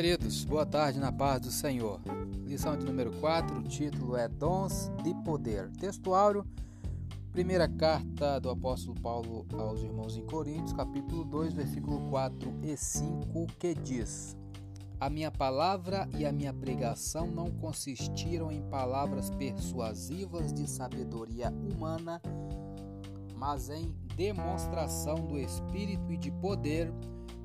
Queridos, boa tarde na paz do Senhor. Lição de número 4, o título é Dons de Poder. Textuário, primeira carta do apóstolo Paulo aos irmãos em Coríntios, capítulo 2, versículo 4 e 5, que diz: A minha palavra e a minha pregação não consistiram em palavras persuasivas de sabedoria humana, mas em demonstração do Espírito e de poder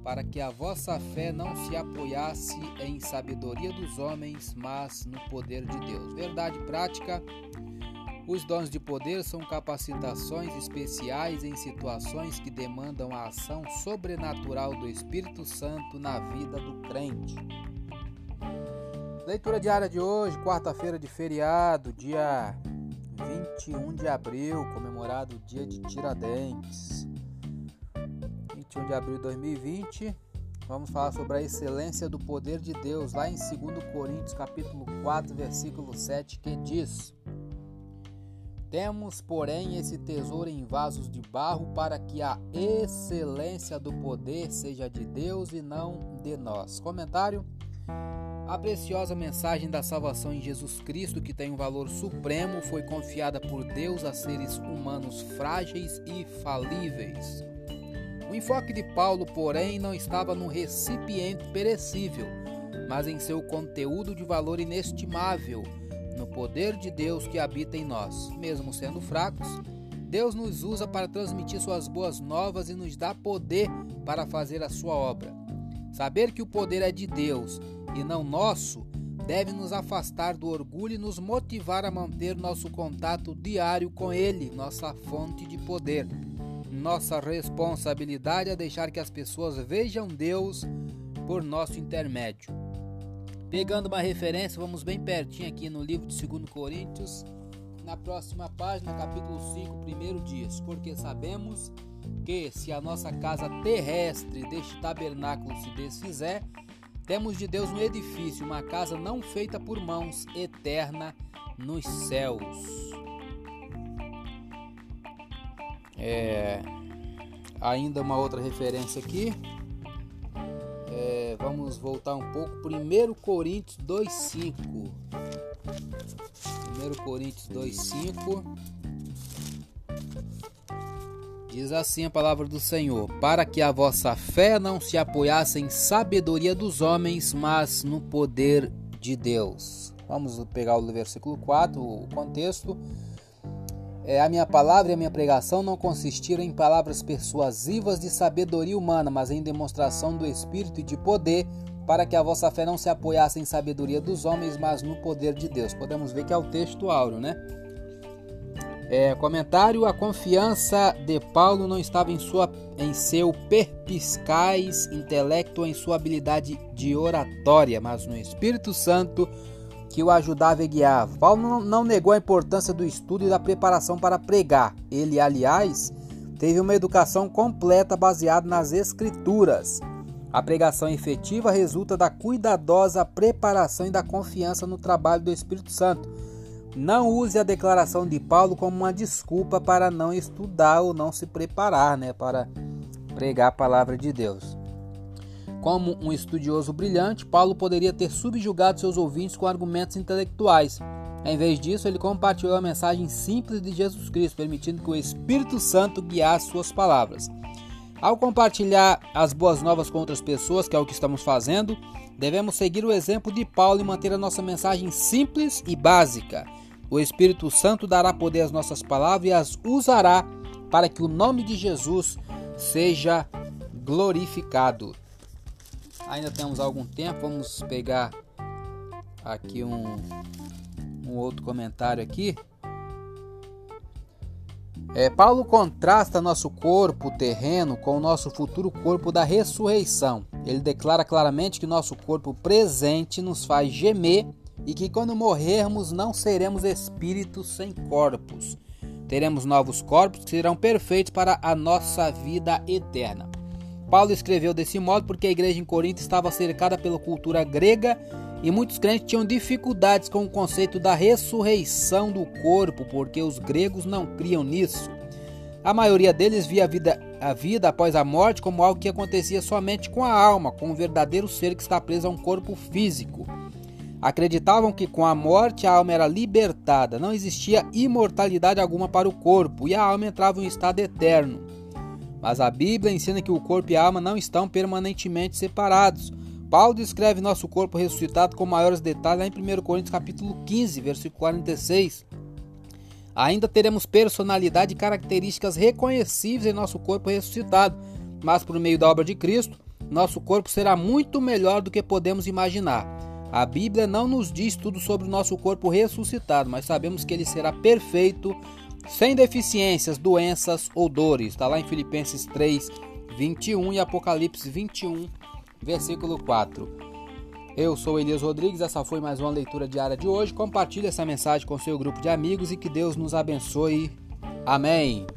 para que a vossa fé não se apoiasse em sabedoria dos homens, mas no poder de Deus. Verdade prática. Os dons de poder são capacitações especiais em situações que demandam a ação sobrenatural do Espírito Santo na vida do crente. Leitura diária de hoje, quarta-feira de feriado, dia 21 de abril, comemorado o dia de Tiradentes. 21 de abril de 2020. Vamos falar sobre a excelência do poder de Deus, lá em 2 Coríntios, capítulo 4, versículo 7, que diz: Temos, porém, esse tesouro em vasos de barro, para que a excelência do poder seja de Deus e não de nós. Comentário: A preciosa mensagem da salvação em Jesus Cristo, que tem um valor supremo, foi confiada por Deus a seres humanos frágeis e falíveis. O enfoque de Paulo, porém, não estava no recipiente perecível, mas em seu conteúdo de valor inestimável, no poder de Deus que habita em nós. Mesmo sendo fracos, Deus nos usa para transmitir suas boas novas e nos dá poder para fazer a sua obra. Saber que o poder é de Deus e não nosso deve nos afastar do orgulho e nos motivar a manter nosso contato diário com Ele, nossa fonte de poder. Nossa responsabilidade é deixar que as pessoas vejam Deus por nosso intermédio. Pegando uma referência, vamos bem pertinho aqui no livro de 2 Coríntios, na próxima página, capítulo 5, primeiro diz: Porque sabemos que se a nossa casa terrestre deste tabernáculo se desfizer, temos de Deus um edifício, uma casa não feita por mãos, eterna nos céus. É, ainda uma outra referência aqui. É, vamos voltar um pouco. 1 Coríntios 2,5. 1 Coríntios 2,5. Diz assim a palavra do Senhor: Para que a vossa fé não se apoiasse em sabedoria dos homens, mas no poder de Deus. Vamos pegar o versículo 4, o contexto. É, a minha palavra e a minha pregação não consistiram em palavras persuasivas de sabedoria humana, mas em demonstração do Espírito e de poder, para que a vossa fé não se apoiasse em sabedoria dos homens, mas no poder de Deus. Podemos ver que é o texto áureo, né? É, comentário: A confiança de Paulo não estava em, sua, em seu perpiscaz intelecto ou em sua habilidade de oratória, mas no Espírito Santo que o ajudava e guiava. Paulo não negou a importância do estudo e da preparação para pregar. Ele, aliás, teve uma educação completa baseada nas Escrituras. A pregação efetiva resulta da cuidadosa preparação e da confiança no trabalho do Espírito Santo. Não use a declaração de Paulo como uma desculpa para não estudar ou não se preparar né, para pregar a palavra de Deus. Como um estudioso brilhante, Paulo poderia ter subjugado seus ouvintes com argumentos intelectuais. Em vez disso, ele compartilhou a mensagem simples de Jesus Cristo, permitindo que o Espírito Santo guiasse suas palavras. Ao compartilhar as boas novas com outras pessoas, que é o que estamos fazendo, devemos seguir o exemplo de Paulo e manter a nossa mensagem simples e básica. O Espírito Santo dará poder às nossas palavras e as usará para que o nome de Jesus seja glorificado. Ainda temos algum tempo, vamos pegar aqui um, um outro comentário aqui. É, Paulo contrasta nosso corpo terreno com o nosso futuro corpo da ressurreição. Ele declara claramente que nosso corpo presente nos faz gemer e que quando morrermos não seremos espíritos sem corpos. Teremos novos corpos que serão perfeitos para a nossa vida eterna. Paulo escreveu desse modo porque a igreja em Corinto estava cercada pela cultura grega e muitos crentes tinham dificuldades com o conceito da ressurreição do corpo, porque os gregos não criam nisso. A maioria deles via a vida a vida após a morte como algo que acontecia somente com a alma, com o verdadeiro ser que está preso a um corpo físico. Acreditavam que com a morte a alma era libertada, não existia imortalidade alguma para o corpo e a alma entrava em um estado eterno. Mas a Bíblia ensina que o corpo e a alma não estão permanentemente separados. Paulo descreve nosso corpo ressuscitado com maiores detalhes lá em 1 Coríntios capítulo 15, versículo 46. Ainda teremos personalidade e características reconhecíveis em nosso corpo ressuscitado, mas por meio da obra de Cristo, nosso corpo será muito melhor do que podemos imaginar. A Bíblia não nos diz tudo sobre o nosso corpo ressuscitado, mas sabemos que ele será perfeito, sem deficiências, doenças ou dores. Está lá em Filipenses 3, 21 e Apocalipse 21, versículo 4. Eu sou Elias Rodrigues, essa foi mais uma leitura diária de hoje. Compartilhe essa mensagem com seu grupo de amigos e que Deus nos abençoe. Amém.